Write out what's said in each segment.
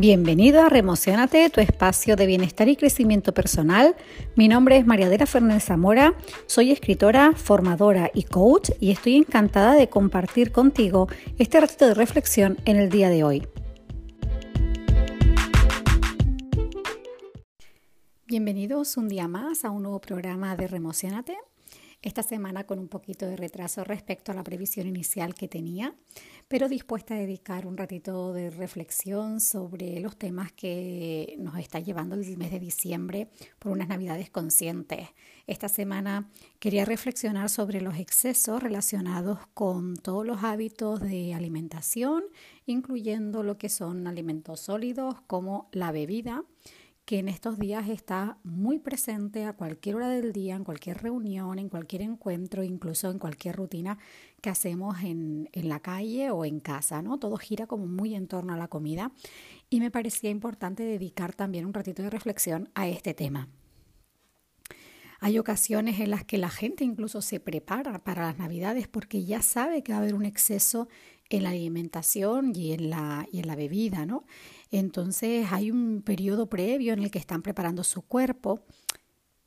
Bienvenido a Remocionate, tu espacio de bienestar y crecimiento personal. Mi nombre es Mariadela Fernández Zamora, soy escritora, formadora y coach y estoy encantada de compartir contigo este ratito de reflexión en el día de hoy. Bienvenidos un día más a un nuevo programa de Remocionate esta semana con un poquito de retraso respecto a la previsión inicial que tenía, pero dispuesta a dedicar un ratito de reflexión sobre los temas que nos está llevando el mes de diciembre por unas navidades conscientes. Esta semana quería reflexionar sobre los excesos relacionados con todos los hábitos de alimentación, incluyendo lo que son alimentos sólidos como la bebida que en estos días está muy presente a cualquier hora del día, en cualquier reunión, en cualquier encuentro, incluso en cualquier rutina que hacemos en, en la calle o en casa, ¿no? Todo gira como muy en torno a la comida y me parecía importante dedicar también un ratito de reflexión a este tema. Hay ocasiones en las que la gente incluso se prepara para las navidades porque ya sabe que va a haber un exceso en la alimentación y en la, y en la bebida, ¿no? Entonces hay un periodo previo en el que están preparando su cuerpo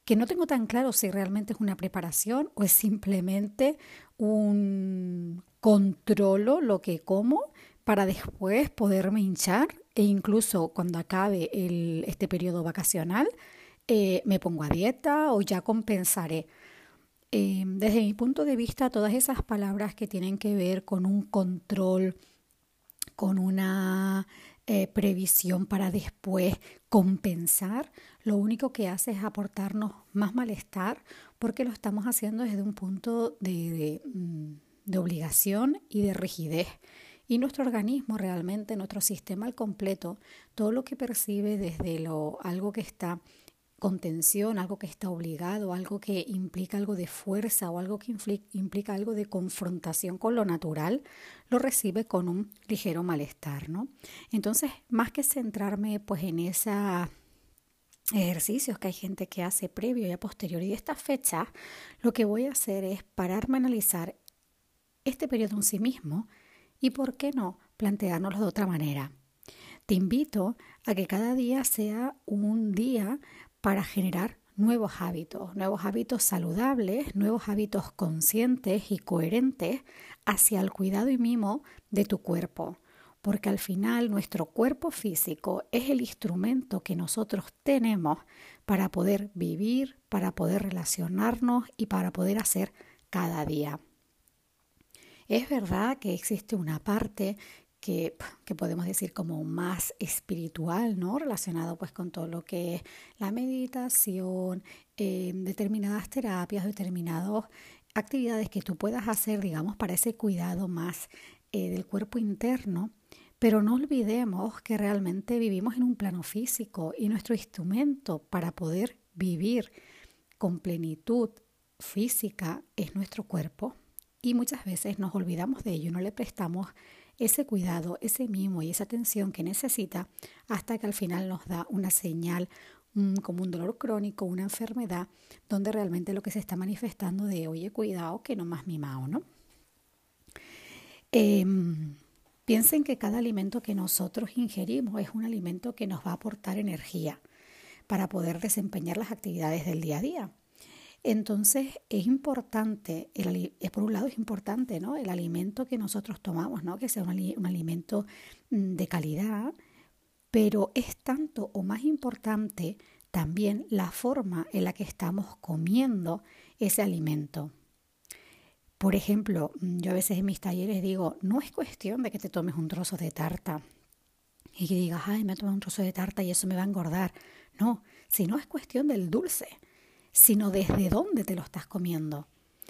que no tengo tan claro si realmente es una preparación o es simplemente un controlo lo que como para después poderme hinchar e incluso cuando acabe este periodo vacacional eh, me pongo a dieta o ya compensaré. Eh, desde mi punto de vista, todas esas palabras que tienen que ver con un control, con una eh, previsión para después compensar, lo único que hace es aportarnos más malestar porque lo estamos haciendo desde un punto de, mm, de, obligación y de rigidez. Y nuestro organismo realmente, nuestro sistema al completo, todo lo que percibe desde lo, algo que está contención, algo que está obligado, algo que implica algo de fuerza o algo que implica algo de confrontación con lo natural, lo recibe con un ligero malestar, ¿no? Entonces, más que centrarme pues en esos ejercicios que hay gente que hace previo y a posteriori de esta fecha, lo que voy a hacer es pararme a analizar este periodo en sí mismo y, ¿por qué no?, planteárnoslo de otra manera. Te invito a que cada día sea un día para generar nuevos hábitos, nuevos hábitos saludables, nuevos hábitos conscientes y coherentes hacia el cuidado y mimo de tu cuerpo. Porque al final nuestro cuerpo físico es el instrumento que nosotros tenemos para poder vivir, para poder relacionarnos y para poder hacer cada día. Es verdad que existe una parte que, podemos decir como más espiritual, ¿no? Relacionado pues con todo lo que es la meditación, eh, determinadas terapias, determinadas actividades que tú puedas hacer, digamos, para ese cuidado más eh, del cuerpo interno. Pero no olvidemos que realmente vivimos en un plano físico y nuestro instrumento para poder vivir con plenitud física es nuestro cuerpo. Y muchas veces nos olvidamos de ello, no le prestamos ese cuidado, ese mimo y esa atención que necesita hasta que al final nos da una señal como un dolor crónico, una enfermedad, donde realmente lo que se está manifestando de, oye, cuidado, que no más mimado, ¿no? Em, piensen que cada alimento que nosotros ingerimos es un alimento que nos va a aportar energía para poder desempeñar las actividades del día a día. Entonces es importante, el, por un lado es importante ¿no? el alimento que nosotros tomamos, ¿no? que sea un, un alimento mm, de calidad, pero es tanto o más importante también la forma en la que estamos comiendo ese alimento. Por ejemplo, mm, yo a veces en mis talleres digo, no es cuestión de que te tomes un trozo de tarta y que digas, ay, me he tomado un trozo de tarta y eso me va a engordar. No, sino es cuestión del dulce sino desde dónde te lo estás comiendo.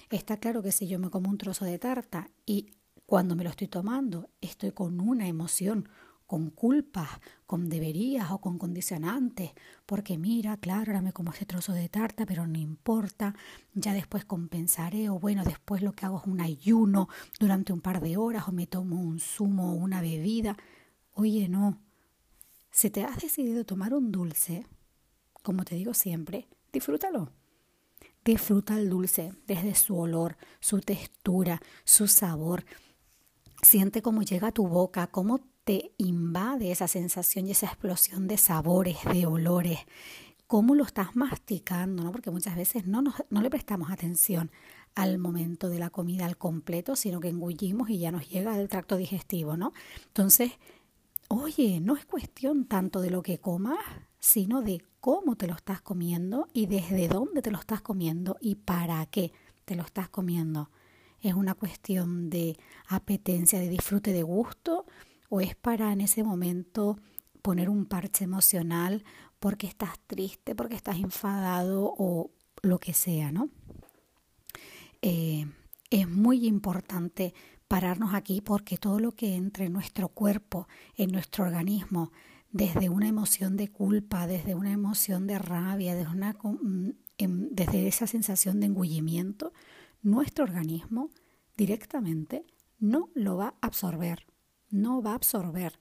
Está claro que si yo me como un trozo de tarta y cuando me lo estoy tomando estoy con una emoción, con culpas, con deberías o con condicionantes, porque mira, claro, ahora me como ese trozo de tarta, pero no importa, ya después compensaré o bueno, después lo que hago es un ayuno durante un par de horas o me tomo un zumo o una bebida. Oye, no, si te has decidido tomar un dulce, como te digo siempre, disfrútalo. Disfruta el dulce desde su olor, su textura, su sabor. Siente cómo llega a tu boca, cómo te invade esa sensación y esa explosión de sabores, de olores, cómo lo estás masticando, ¿no? Porque muchas veces no, no le prestamos atención al momento de la comida al completo, sino que engullimos y ya nos llega al tracto digestivo, ¿no? Entonces, oye, no es cuestión tanto de lo que comas, sino de cómo te lo estás comiendo y desde dónde te lo estás comiendo y para qué te lo estás comiendo. ¿Es una cuestión de apetencia, de disfrute, de gusto? ¿O es para en ese momento poner un parche emocional porque estás triste, porque estás enfadado o lo que sea, ¿no? Eh, es muy importante pararnos aquí porque todo lo que entre en nuestro cuerpo, en nuestro organismo, desde una emoción de culpa, desde una emoción de rabia, desde, una, mm, em, desde esa sensación de engullimiento, nuestro organismo directamente no lo va a absorber, no va a absorber,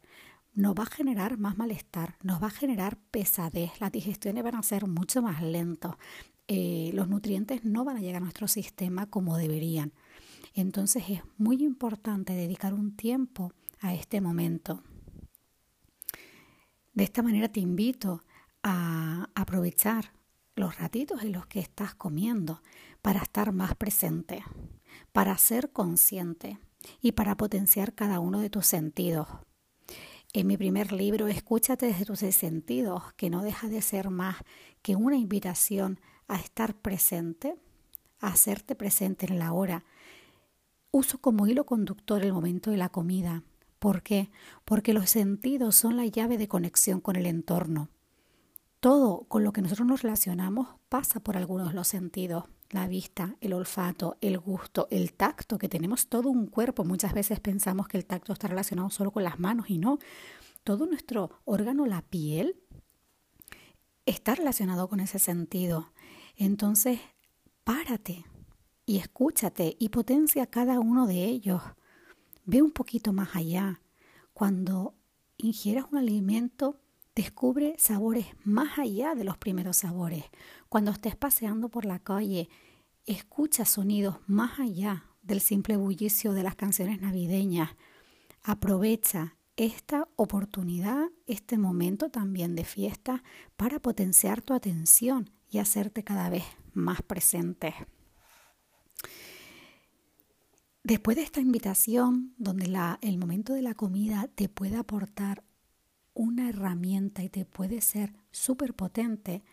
nos va a generar más malestar, nos va a generar pesadez, las digestiones van a ser mucho más lentas, eh, los nutrientes no van a llegar a nuestro sistema como deberían. Entonces es muy importante dedicar un tiempo a este momento. De esta manera te invito a aprovechar los ratitos en los que estás comiendo para estar más presente, para ser consciente y para potenciar cada uno de tus sentidos. En mi primer libro, Escúchate desde tus sentidos, que no deja de ser más que una invitación a estar presente, a hacerte presente en la hora. Uso como hilo conductor el momento de la comida. ¿Por qué? Porque los sentidos son la llave de conexión con el entorno. Todo con lo que nosotros nos relacionamos pasa por algunos de los sentidos. La vista, el olfato, el gusto, el tacto, que tenemos todo un cuerpo. Muchas veces pensamos que el tacto está relacionado solo con las manos y no. Todo nuestro órgano, la piel, está relacionado con ese sentido. Entonces, párate y escúchate y potencia cada uno de ellos. Ve un poquito más allá. Cuando ingieras un alimento, Descubre sabores más allá de los primeros sabores. Cuando estés paseando por la calle, escucha sonidos más allá del simple bullicio de las canciones navideñas. Aprovecha esta oportunidad, este momento también de fiesta, para potenciar tu atención y hacerte cada vez más presente. Después de esta invitación, donde la, el momento de la comida te puede aportar una herramienta y te puede ser súper potente,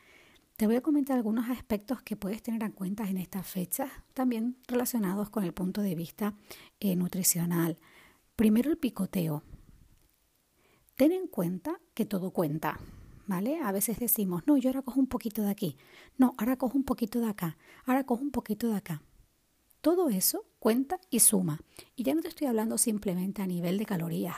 te voy a comentar algunos aspectos que puedes tener en cuenta en estas fechas, también relacionados con el punto de vista eh, nutricional. Primero el picoteo. Ten en cuenta que todo cuenta, ¿vale? A veces decimos, no, yo ahora cojo un poquito de aquí, no, ahora cojo un poquito de acá, ahora cojo un poquito de acá. Todo eso cuenta y suma. Y ya no te estoy hablando simplemente a nivel de calorías,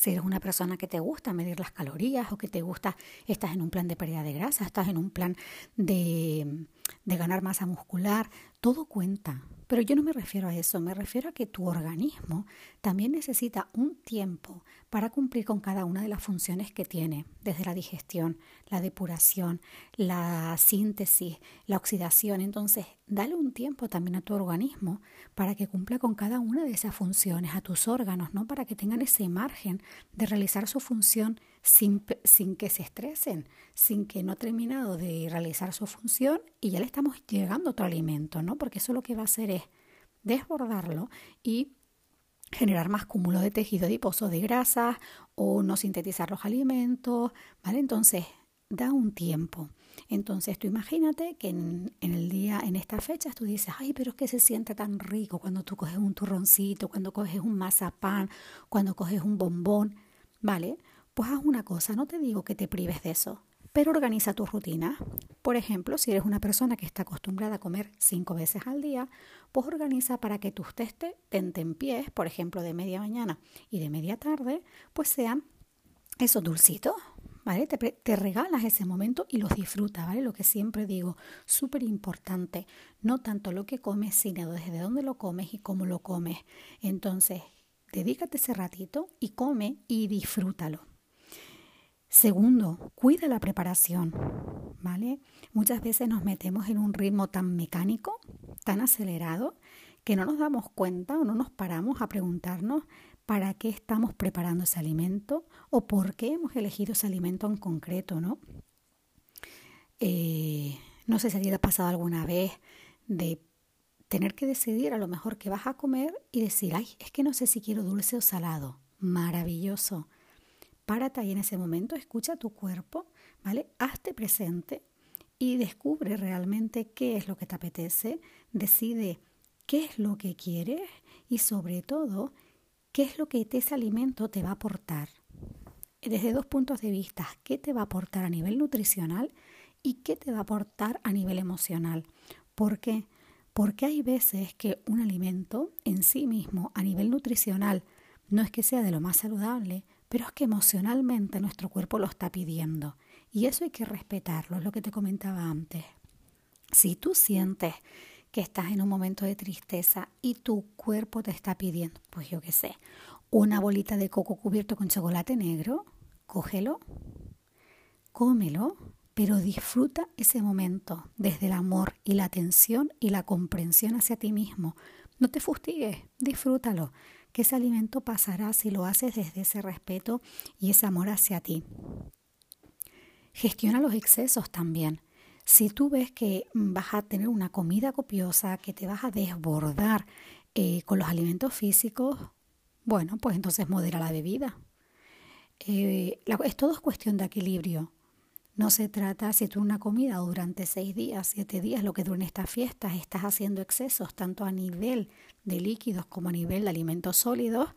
si eres una persona que te gusta medir las calorías o que te gusta, estás en un plan de pérdida de grasa, estás en un plan de, de ganar masa muscular, todo cuenta. Pero yo no me refiero a eso, me refiero a que tu organismo también necesita un tiempo para cumplir con cada una de las funciones que tiene, desde la digestión, la depuración, la síntesis, la oxidación. Entonces, dale un tiempo también a tu organismo para que cumpla con cada una de esas funciones, a tus órganos, ¿no? Para que tengan ese margen de realizar su función sin, que se estresen, sin que no ha terminado de realizar su función y ya le estamos llegando otro alimento, ¿no? Porque eso lo que va a hacer es desbordarlo y generar más cúmulo de tejido adiposo de grasas o no sintetizar los alimentos, ¿vale? Entonces, da un tiempo. Entonces, tú imagínate que en, en, el día, en estas fechas, tú dices, ay, pero es que se siente tan rico cuando tú coges un turroncito, cuando coges un mazapán, cuando coges un bombón, ¿vale? Pues haz una cosa, no te digo que te prives de eso, pero organiza tu rutina. Por ejemplo, si eres una persona que está acostumbrada a comer cinco veces al día, pues organiza para que tus testes en pies, por ejemplo, de media mañana y de media tarde, pues sean esos dulcitos, ¿vale? Te, te, regalas ese momento y los disfrutas, ¿vale? Lo que siempre digo, súper importante, no tanto lo que comes, sino desde dónde lo comes y cómo lo comes. Entonces, dedícate ese ratito y come y disfrútalo. Segundo, cuida la preparación, ¿vale? Muchas veces nos metemos en un ritmo tan mecánico, tan acelerado, que no nos damos cuenta o no nos paramos a preguntarnos para qué estamos preparando ese alimento o por qué hemos elegido ese alimento en concreto, ¿no? Eh, no sé si a te ha pasado alguna vez de tener que decidir a lo mejor qué vas a comer y decir, ay, es que no sé si quiero dulce o salado. Maravilloso. Párate ahí en ese momento, escucha tu cuerpo, ¿vale? Hazte presente y descubre realmente qué es lo que te apetece, decide qué es lo que quieres y sobre todo qué es lo que ese alimento te va a aportar. Desde dos puntos de vista, qué te va a aportar a nivel nutricional y qué te va a aportar a nivel emocional. ¿Por qué? Porque hay veces que un alimento en sí mismo, a nivel nutricional, no es que sea de lo más saludable, pero es que emocionalmente nuestro cuerpo lo está pidiendo. Y eso hay que respetarlo, es lo que te comentaba antes. Si tú sientes que estás en un momento de tristeza y tu cuerpo te está pidiendo, pues yo qué sé, una bolita de coco cubierto con chocolate negro, cógelo, cómelo, pero disfruta ese momento desde el amor y la atención y la comprensión hacia ti mismo. No te fustigues, disfrútalo, que ese alimento pasará si lo haces desde ese respeto y ese amor hacia ti. Gestiona los excesos también. Si tú ves que vas a tener una comida copiosa, que te vas a desbordar eh, con los alimentos físicos, bueno, pues entonces modera la bebida. Eh, es todo cuestión de equilibrio. No se trata, si tú una comida durante seis días, siete días, lo que duren estas fiestas, estás haciendo excesos tanto a nivel de líquidos como a nivel de alimentos sólidos,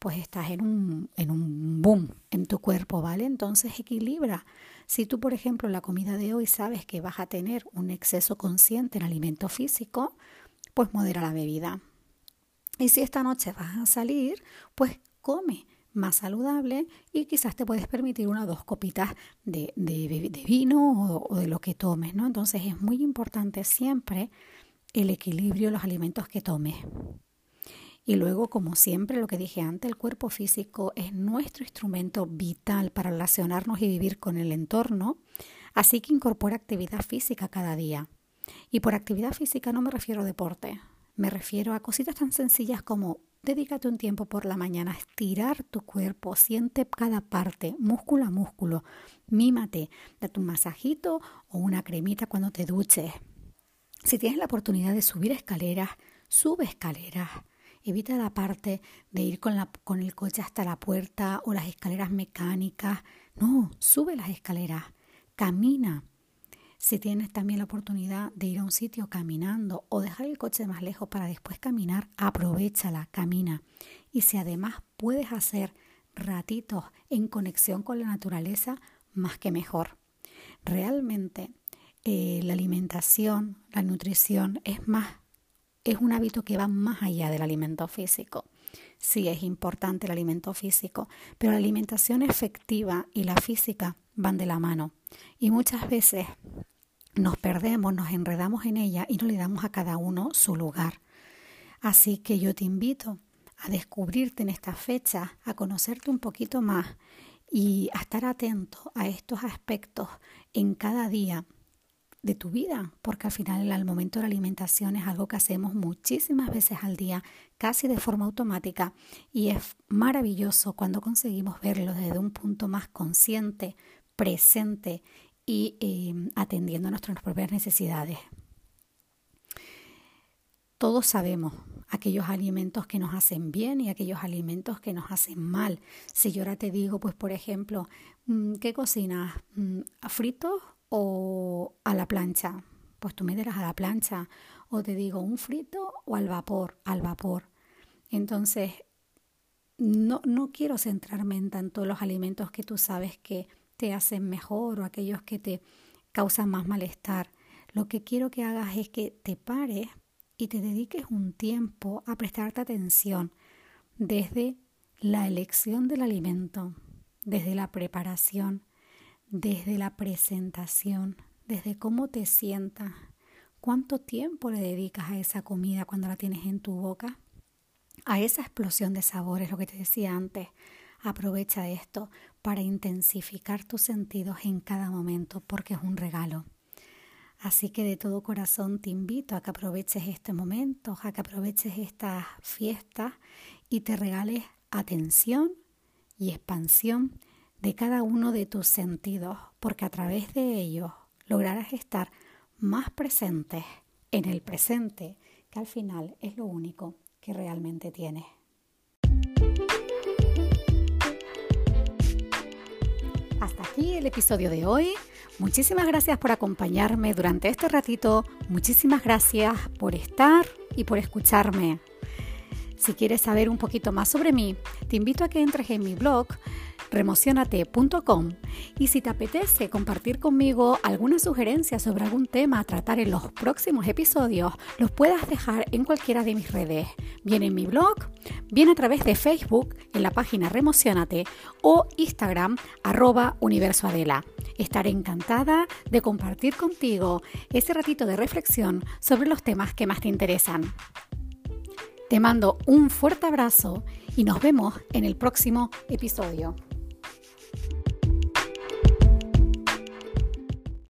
pues estás en un, en un boom en tu cuerpo, ¿vale? Entonces equilibra. Si tú, por ejemplo, la comida de hoy sabes que vas a tener un exceso consciente en alimento físico, pues modera la bebida. Y si esta noche vas a salir, pues come más saludable y quizás te puedes permitir una o dos copitas de, de, vino o, o, de lo que tomes, ¿no? Entonces es muy importante siempre el equilibrio de los alimentos que tomes. Y luego, como siempre, lo que dije antes, el cuerpo físico es nuestro instrumento vital para relacionarnos y vivir con el entorno, así que incorpora actividad física cada día. Y por actividad física no me refiero a deporte, me refiero a cositas tan sencillas como dedícate un tiempo por la mañana a estirar tu cuerpo, siente cada parte, músculo a músculo, mímate, date un masajito o una cremita cuando te duches. Si tienes la oportunidad de subir escaleras, sube escaleras. Evita la parte de ir con, la, con el coche hasta la puerta o las escaleras mecánicas. No, sube las escaleras, camina. Si tienes también la oportunidad de ir a un sitio caminando o dejar el coche más lejos para después caminar, aprovechala, camina. Y si además puedes hacer ratitos en conexión con la naturaleza, más que mejor. Realmente eh, la alimentación, la nutrición es más es un hábito que va más allá del alimento físico. Sí, es importante el alimento físico, pero la alimentación efectiva y la física van de la mano. Y muchas veces nos perdemos, nos enredamos en ella y no le damos a cada uno su lugar. Así que yo te invito a descubrirte en esta fecha, a conocerte un poquito más y a estar atento a estos aspectos en cada día de tu vida, porque al final el momento de la alimentación es algo que hacemos muchísimas veces al día, casi de forma automática, y es maravilloso cuando conseguimos verlo desde un punto más consciente, presente y em, atendiendo a nuestras propias necesidades. Todos sabemos aquellos alimentos que nos hacen bien y aquellos alimentos que nos hacen mal. Si yo ahora te digo, pues por ejemplo, mm, ¿qué cocinas? Mm, ¿Fritos o a la plancha. Pues tú me dirás a la plancha o te digo un frito o al vapor, al vapor. Entonces, no, no quiero centrarme en tanto los alimentos que tú sabes que te hacen mejor o aquellos que te causan más malestar. Lo que quiero que hagas es que te pares y te dediques un tiempo a prestarte atención desde la elección del alimento, desde la preparación, desde la presentación, desde cómo te sientas, cuánto tiempo le dedicas a esa comida cuando la tienes en tu boca, a esa explosión de sabores, lo que te decía antes. Aprovecha esto para intensificar tus sentidos en cada momento porque es un regalo. Así que de todo corazón te invito a que aproveches este momento, a que aproveches esta fiesta y te regales atención y expansión de cada uno de tus sentidos, porque a través de ellos lograrás estar más presentes en el presente, que al final es lo único que realmente tienes. Aquí el episodio de hoy. Muchísimas gracias por acompañarme durante este ratito. Muchísimas gracias por estar y por escucharme. Si quieres saber un poquito más sobre mí, te invito a que entres en mi blog remocionate.com y si te apetece compartir conmigo alguna sugerencia sobre algún tema a tratar en los próximos episodios, los puedas dejar en cualquiera de mis redes, bien en mi blog, bien a través de Facebook en la página Remocionate o Instagram arroba universoadela. Estaré encantada de compartir contigo ese ratito de reflexión sobre los temas que más te interesan. Te mando un fuerte abrazo y nos vemos en el próximo episodio.